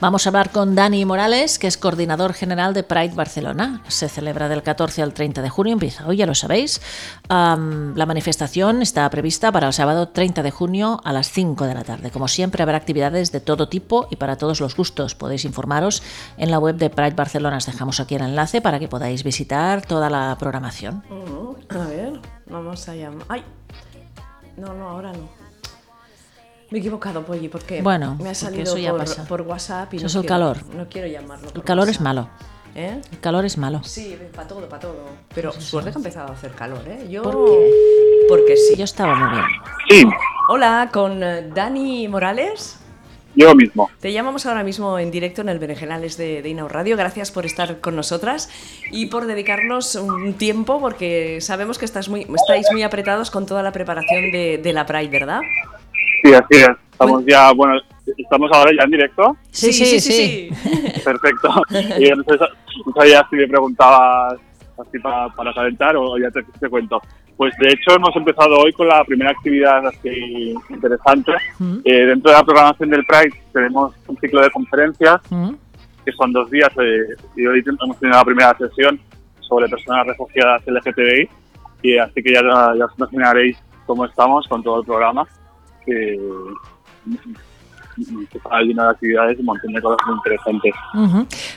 Vamos a hablar con Dani Morales, que es coordinador general de Pride Barcelona. Se celebra del 14 al 30 de junio, empieza hoy, ya lo sabéis. la manifestación está prevista para el sábado 30 de junio a las 5 de la tarde. Como siempre, habrá actividades de todo tipo y para todos los gustos. Podéis informaros en la web de Pride Barcelona. Os dejamos aquí el enlace para que podáis visitar toda la programación. Mm, a ver, vamos a llamar. ¡Ay! No, no, ahora no. Me he equivocado, Polly, porque bueno, me ha salido por, por, WhatsApp y eso no es el quiero, calor. No quiero llamarlo. el calor WhatsApp. es malo. ¿Eh? El calor es malo. Sí, para todo, para todo. Pero Pues suerte que ha empezado a hacer calor, ¿eh? Yo... ¿Por qué? Porque sí. Yo estaba muy bien. Sí, Hola, con eh, Dani Morales. yo mismo. Te llamamos ahora mismo en directo en el Berenjenales de, de Inau Radio. Gracias por estar con nosotras y por dedicarnos un tiempo, porque sabemos que estás muy, estáis muy apretados con toda la preparación de, de la Pride, ¿verdad? Sí, así es. Estamos ya, bueno, estamos ahora ya en directo. Sí, sí, sí. Perfecto. Y no, sé, no sabía si me preguntabas así para, para calentar o ya te, te cuento. Pues de hecho hemos empezado hoy con la primera actividad así interesante. Mm. Eh, dentro de la programación del Pride tenemos un ciclo de conferencias Mm. que son dos días eh, y hoy hemos tenido la primera sesión sobre personas refugiadas LGTBI y así que ya, ya os imaginaréis cómo estamos con todo el programa que, lleno de actividades un montón de cosas muy interesantes.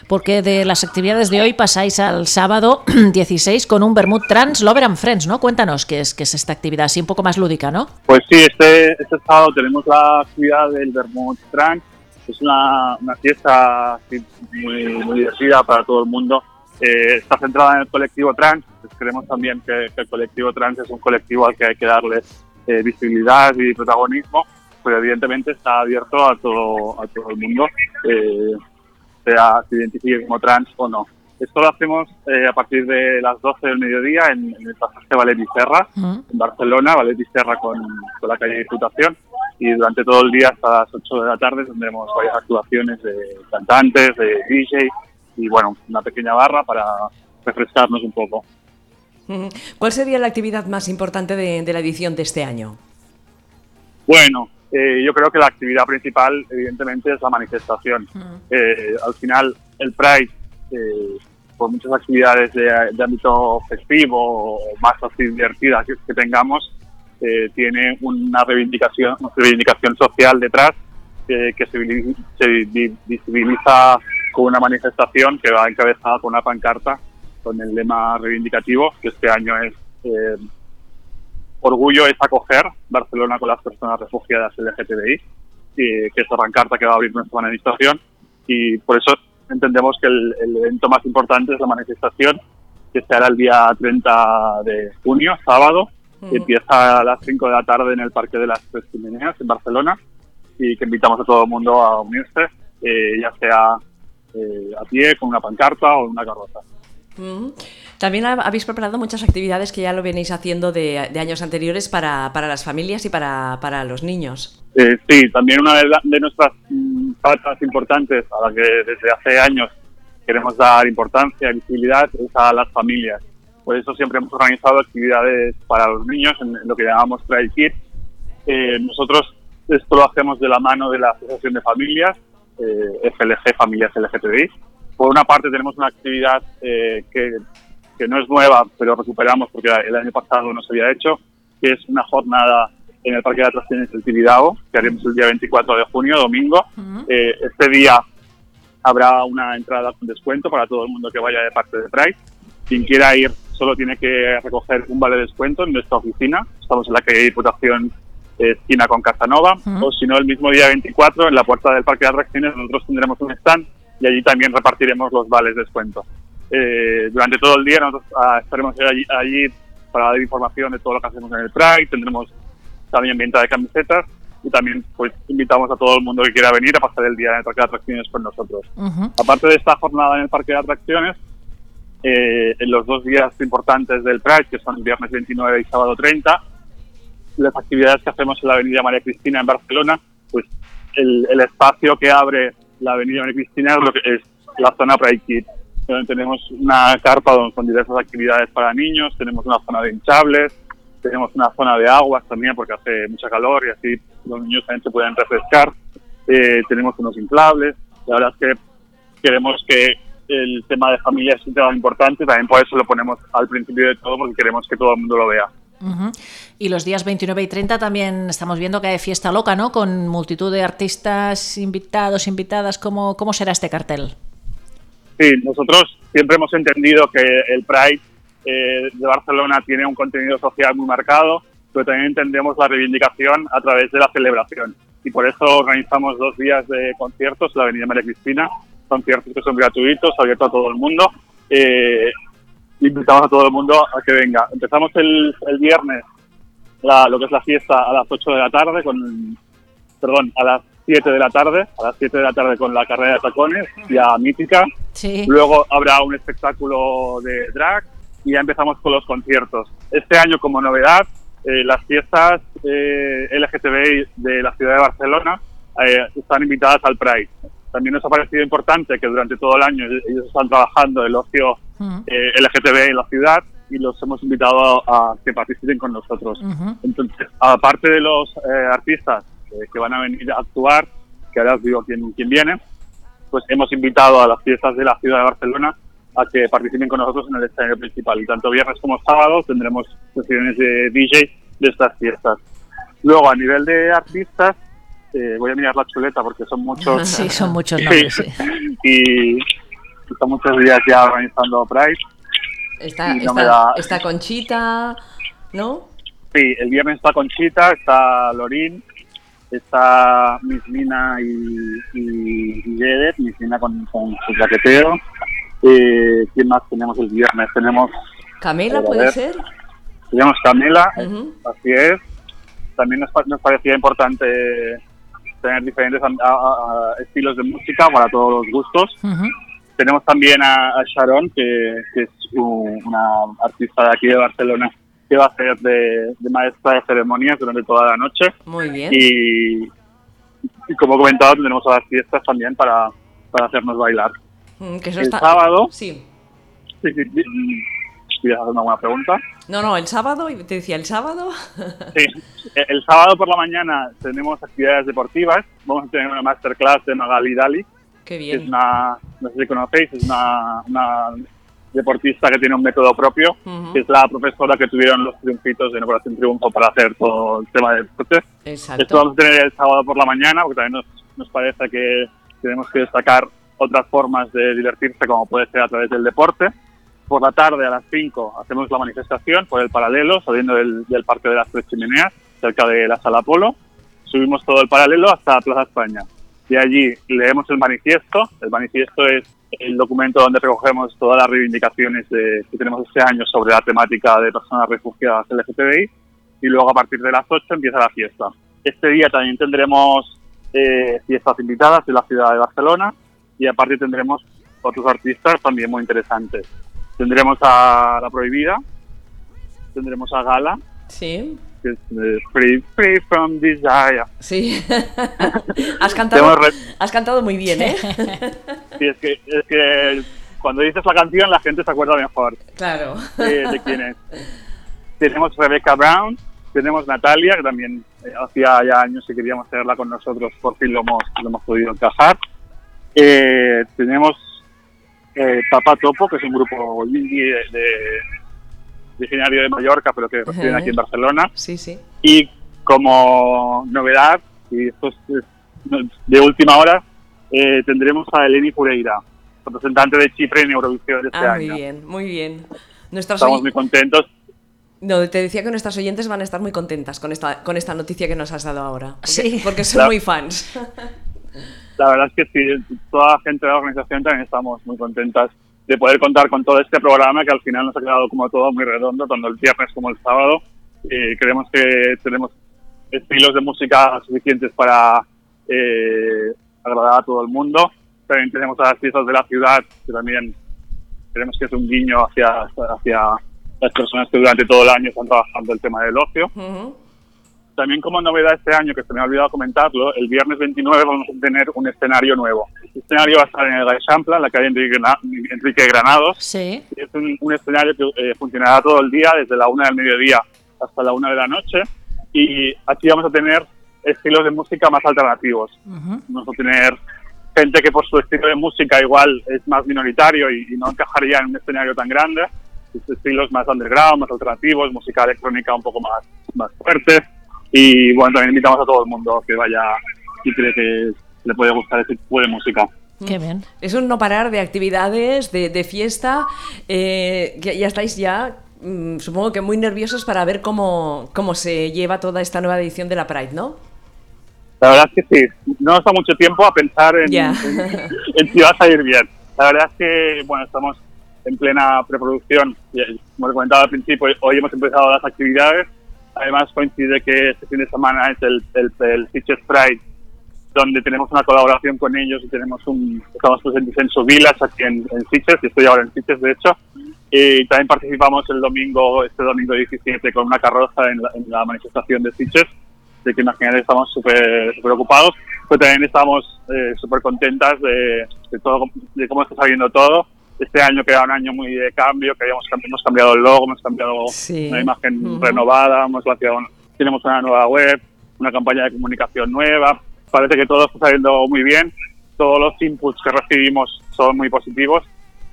Porque de las actividades de hoy pasáis al sábado 16 con un Bermud Trans Lover and Friends, ¿no? Cuéntanos qué es, qué es esta actividad, así un poco más lúdica, ¿no? Pues sí, este, este sábado tenemos la actividad del Vermont Trans. Es una, una fiesta así muy, muy divertida para todo el mundo. Eh, está centrada en el colectivo trans. Pues creemos también que, que el colectivo trans es un colectivo al que hay que darle eh, visibilidad y protagonismo, pero evidentemente está abierto a todo, a todo el mundo, eh, sea se identifique como trans o no. Esto lo hacemos eh, a partir de las 12 del mediodía en, en el pasaje Valeri Serra, Mm. en Barcelona, Valeri Serra con, con la calle Diputación, y durante todo el día hasta las 8 de la tarde tendremos varias actuaciones de cantantes, de DJ y bueno, una pequeña barra para refrescarnos un poco. ¿Cuál sería la actividad más importante de, de la edición de este año? Bueno, eh, yo creo que la actividad principal, evidentemente, es la manifestación. Eh, al final, el Pride, eh, por muchas actividades de, de ámbito festivo o más así divertidas que, que tengamos, eh, tiene una reivindicación, una reivindicación social detrás eh, que se, se vi- visibiliza con una manifestación que va encabezada con una pancarta con el lema reivindicativo, que este año es eh, Orgullo es acoger Barcelona con las personas refugiadas LGTBI, y que es la pancarta que va a abrir nuestra manifestación. Y por eso entendemos que el, el evento más importante es la manifestación, que se hará el día 30 de junio, sábado, que Ujú. empieza a las 5 de la tarde en el Parque de las Tres Chimeneas, en Barcelona, y que invitamos a todo el mundo a unirse, eh, ya sea eh, a pie, con una pancarta o en una carroza. También ha- habéis preparado muchas actividades que ya lo venéis haciendo de, de años anteriores para, para las familias y para, para los niños. Eh, sí, también una de, la- de nuestras mm, patas importantes a la que desde hace años queremos dar importancia y visibilidad es a las familias. Por eso siempre hemos organizado actividades para los niños en, lo que llamamos Pride Kids. Eh, nosotros esto lo hacemos de la mano de la Asociación de Familias, eh, FLG, Familias LGTBI. Por una parte tenemos una actividad eh, que, que no es nueva, pero recuperamos porque el año pasado no se había hecho, que es una jornada en el Parque de Atracciones del Tibidabo, que haremos el día 24 de junio, domingo. Eh, este día habrá una entrada con descuento para todo el mundo que vaya de parte de Pride. Quien quiera ir solo tiene que recoger un vale de descuento en nuestra oficina. Estamos en la calle Diputación, eh, esquina con Casanova. Ujú. O si no, el mismo día 24, en la puerta del Parque de Atracciones, nosotros tendremos un stand y allí también repartiremos los vales de descuento. Eh, durante todo el día nosotros ah, estaremos allí, allí para dar información de todo lo que hacemos en el Pride. Tendremos también venta de camisetas y también pues invitamos a todo el mundo que quiera venir a pasar el día en el Parque de Atracciones con nosotros. Ujú. Aparte de esta jornada en el Parque de Atracciones, eh, en los dos días importantes del Pride, que son el viernes 29 y sábado 30, las actividades que hacemos en la Avenida María Cristina en Barcelona, pues el, el espacio que abre la Avenida María Cristina lo que es la zona Pride Kids, donde tenemos una carpa don- con diversas actividades para niños, tenemos una zona de hinchables, tenemos una zona de aguas también porque hace mucha calor y así los niños también se pueden refrescar, eh, tenemos unos inflables La verdad es que queremos que el tema de familia es un tema importante, también por eso lo ponemos al principio de todo, porque queremos que todo el mundo lo vea. Y los días 29 y 30 también estamos viendo que hay fiesta loca, ¿no? Con multitud de artistas invitados, invitadas. ¿Cómo, cómo será este cartel? Sí, nosotros siempre hemos entendido que el Pride eh, de Barcelona tiene un contenido social muy marcado, pero también entendemos la reivindicación a través de la celebración. Y por eso organizamos dos días de conciertos en la Avenida María Cristina, conciertos que son gratuitos, abiertos a todo el mundo. Eh, invitamos a todo el mundo a que venga. Empezamos el, el viernes lo que es la fiesta a las 8 de la tarde, con, perdón, a las 7 de la tarde, a las 7 de la tarde con la carrera de tacones, ya mítica. Luego habrá un espectáculo de drag y ya empezamos con los conciertos. Este año, como novedad, eh, las fiestas eh, LGTBI de la ciudad de Barcelona eh, están invitadas al Pride. También nos ha parecido importante que durante todo el año ellos están trabajando el ocio eh, LGTB en la ciudad y los hemos invitado a, que participen con nosotros. Entonces, aparte de los eh, artistas que van a venir a actuar, que ahora os digo quién, quién viene, pues hemos invitado a las fiestas de la ciudad de Barcelona a que participen con nosotros en el escenario principal. Y tanto viernes como sábado tendremos sesiones de DJ de estas fiestas. Luego, a nivel de artistas, eh, voy a mirar la chuleta porque son muchos. Sí, son muchos nombres. y están muchos días ya organizando Pride. Está, Conchita, ¿no? Sí, el viernes está Conchita, está Lorín, está Miss Mina y, y, Miss Mina con, su jaqueteo. Eh, ¿Quién más tenemos el viernes? Tenemos... ¿Camela puede ser? Tenemos Camela, así es. También nos, nos parecía importante tener diferentes estilos de música para todos los gustos. Tenemos también a, Sharon, que, es una artista de aquí de Barcelona, que va a ser de, maestra de ceremonias durante toda la noche. Muy bien. Y, como he comentado, tendremos a las fiestas también para, para hacernos bailar. Mm, que el sábado. Sí. Sí, sí, ¿Quieres hacer una buena pregunta? No, no, el sábado, te decía, el sábado. Sí, el sábado por la mañana tenemos actividades deportivas. Vamos a tener una masterclass de Magali Dali. Qué bien. es una, no sé si conocéis, es una, deportista que tiene un método propio, que es la profesora que tuvieron los triunfitos en Operación Triunfo para hacer todo el tema de deporte. Exacto. Esto vamos a tener el sábado por la mañana, porque también nos, nos parece que tenemos que destacar otras formas de divertirse, como puede ser a través del deporte por la tarde a las 5 hacemos la manifestación por el paralelo, saliendo del, Parque de las Tres Chimeneas, cerca de la Sala Polo. Subimos todo el paralelo hasta Plaza España. De allí leemos el manifiesto. El manifiesto es el documento donde recogemos todas las reivindicaciones que tenemos este año sobre la temática de personas refugiadas LGTBI. Y luego a partir de las 8 empieza la fiesta. Este día también tendremos eh, fiestas invitadas en la ciudad de Barcelona y aparte tendremos otros artistas también muy interesantes. Tendremos a La Prohibida, tendremos a Gala. Sí. Que es free, free from Desire. Sí. has, cantado, has cantado muy bien, ¿eh? sí, es que, es que cuando dices la canción la gente se acuerda mejor. Claro. de quién es. Tenemos Rebecca Brown, tenemos Natalia, que también eh, hacía ya años que queríamos tenerla con nosotros, por fin lo hemos, lo hemos podido encajar. Eh, tenemos eh, Papa Topo, que es un grupo indie de, originario de Mallorca, pero que reside aquí en Barcelona. Sí, sí. Y como novedad, y esto es de última hora, eh, tendremos a Eleni Fureira, representante de Chipre en Eurovisión de este ah, año. Muy bien, muy bien. Estamos muy contentos. No, te decía que nuestras oyentes van a estar muy contentas con esta, con esta noticia que nos has dado ahora. sí. Porque son muy fans. la verdad es que sí, toda la gente de la organización también estamos muy contentas de poder contar con todo este programa que al final nos ha quedado como todo muy redondo, tanto el viernes como el sábado. Y creemos que tenemos estilos de música suficientes para eh, agradar a todo el mundo. También tenemos a las fiestas de la ciudad, que también creemos que es un guiño hacia, hacia las personas que durante todo el año están trabajando el tema del ocio. También como novedad este año, que se me ha olvidado comentarlo, el viernes 29 vamos a tener un escenario nuevo. Este escenario va a estar en el Gaixampla, en la calle Enrique Granados. Sí. Es un, escenario que eh, funcionará todo el día, desde la una del mediodía hasta la una de la noche. Y aquí vamos a tener estilos de música más alternativos. Vamos a tener gente que por su estilo de música igual es más minoritario y, y no encajaría en un escenario tan grande, estilos más underground, más alternativos, música electrónica un poco más, más fuerte. Y bueno, también invitamos a todo el mundo que vaya y cree que le puede gustar ese tipo de música. Qué bien. Es un no parar de actividades, de, de fiesta. Eh, ya, ya estáis ya, mm, supongo que muy nerviosos para ver cómo, cómo se lleva toda esta nueva edición de la Pride, ¿no? La verdad es que sí, no nos da mucho tiempo a pensar en, Ya. en- en si va a salir bien. La verdad es que, bueno, estamos en plena preproducción. Como he comentado al principio, hoy hemos empezado las actividades. Además coincide que este fin de semana es el, el, el Pride, donde tenemos una colaboración con ellos y tenemos un, estamos presentes en su vilas aquí en, en Sitges, y estoy ahora en Sitges de hecho. Y también participamos el domingo, este domingo 17, con una carroza en la, en la manifestación de Sitges de que imagínate estamos súper súper ocupados, pero también estamos eh, súper contentas de, de todo, de cómo está saliendo todo. Este año que era un año muy de cambio, que habíamos, cambi- hemos cambiado el logo, hemos cambiado Sí. una imagen renovada, hemos un- tenemos una nueva web, una campaña de comunicación nueva. Parece que todo está saliendo muy bien. Todos los inputs que recibimos son muy positivos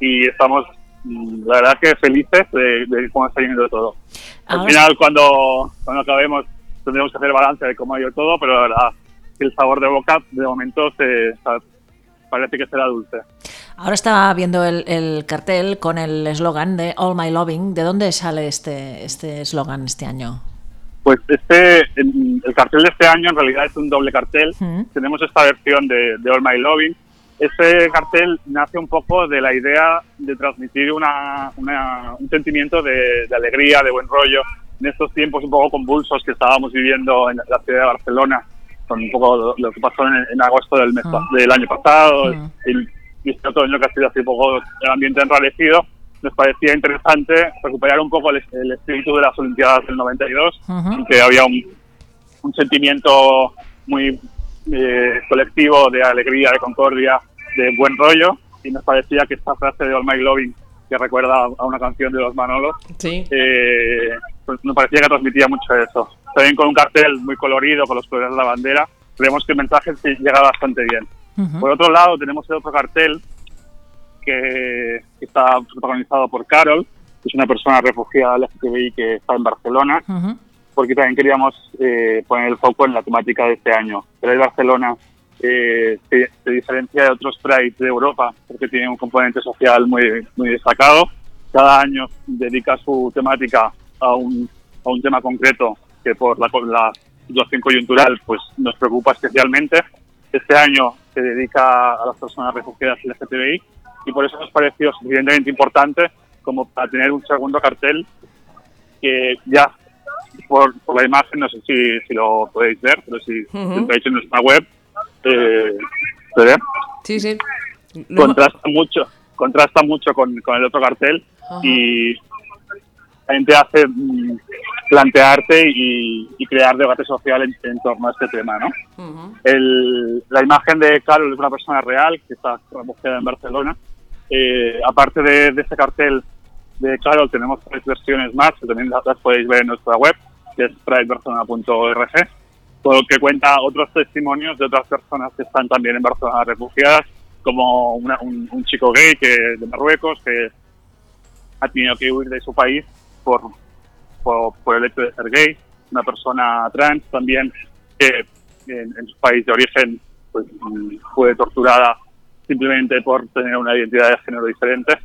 y estamos, mm, la verdad, que felices de, de cómo está yendo todo. Al final, cuando, cuando acabemos, tendremos que hacer balance de cómo ha ido todo, pero la verdad que el sabor de boca, de momento, se, parece que será dulce. Ahora estaba viendo el, el cartel con el eslogan de All My Loving. ¿De dónde sale este este eslogan este año? Pues este, el, el cartel de este año en realidad es un doble cartel. Ujú. Tenemos esta versión de, de All My Loving. Este cartel nace un poco de la idea de transmitir una, una- un sentimiento de, de alegría, de buen rollo, en estos tiempos un poco convulsos que estábamos viviendo en la ciudad de Barcelona, con un poco lo, lo que pasó en, en agosto del, mes, pa- Mm. del año pasado, Mm. y, y este otoño que ha sido así un poco el ambiente enrarecido. Nos parecía interesante recuperar un poco el, el espíritu de las Olimpiadas del 92, Ujú. en que había un, un sentimiento muy eh, colectivo de alegría, de concordia, de buen rollo, y nos parecía que esta frase de All My Loving, que recuerda a una canción de los Manolos, Sí. eh, pues nos parecía que transmitía mucho eso. También con un cartel muy colorido, con los colores de la bandera, creemos que el mensaje llega bastante bien. Por otro lado, tenemos el otro cartel que, está protagonizado por Carol, que es una persona refugiada LGTBI que está en Barcelona, Ujú. porque también queríamos eh, poner el foco en la temática de este año. Pride Barcelona eh, se, se diferencia de otros Pride de Europa porque tiene un componente social muy, muy destacado. Cada año dedica su temática a un, a un tema concreto que por la, la situación coyuntural pues nos preocupa especialmente. Este año se dedica a las personas refugiadas LGTBI y por eso nos pareció suficientemente importante como para tener un segundo cartel que ya por, por la imagen, no sé si, si lo podéis ver, pero si Ujú. entráis en nuestra web, eh, se ve, Sí, sí. Contrasta mucho, contrasta mucho con, con el otro cartel y también te hace mm, plantearte y, y crear debate social en, en torno a este tema, ¿no? Ujú. El- la imagen de Carol es una persona real que está refugiada en Barcelona. Eh, aparte de, de ese cartel de Carol, tenemos tres versiones más que también las, las podéis ver en nuestra web, que es pridebarcelona.org, con lo que cuenta otros testimonios de otras personas que están también en Barcelona refugiadas, como una- un, un chico gay que de Marruecos que ha tenido que huir de su país por, por, el hecho de ser gay, una persona trans también que en, su país de origen pues, fue torturada simplemente por tener una identidad de género diferente.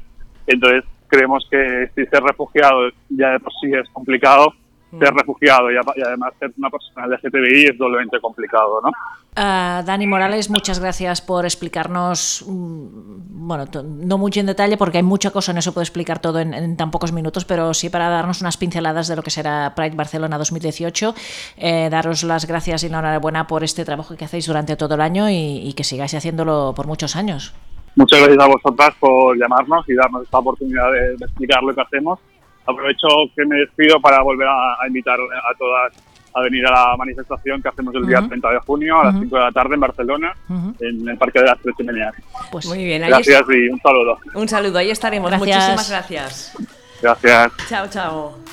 Entonces creemos que si ser refugiado ya de por sí es complicado, ser refugiado y, además ser una persona LGTBI es doblemente complicado, ¿no? Ah, Dani Morales, muchas gracias por explicarnos, mm, bueno, no mucho en detalle porque hay mucha cosa, no se puede explicar todo en, en tan pocos minutos, pero sí para darnos unas pinceladas de lo que será Pride Barcelona 2018. Eh, daros las gracias y la enhorabuena por este trabajo que hacéis durante todo el año y, y que sigáis haciéndolo por muchos años. Muchas gracias a vosotras por llamarnos y darnos esta oportunidad de, de explicar lo que hacemos. Aprovecho que me despido para volver a, a invitar a todas a venir a la manifestación que hacemos el día Ujú. 30 de junio a las Ujú. 5 de la tarde en Barcelona, en el Parque de las Tres Chimeneas. Pues Muy bien, ahí Gracias y un saludo. un saludo, ahí estaremos. Gracias. Muchísimas gracias. Gracias. Chao, chao.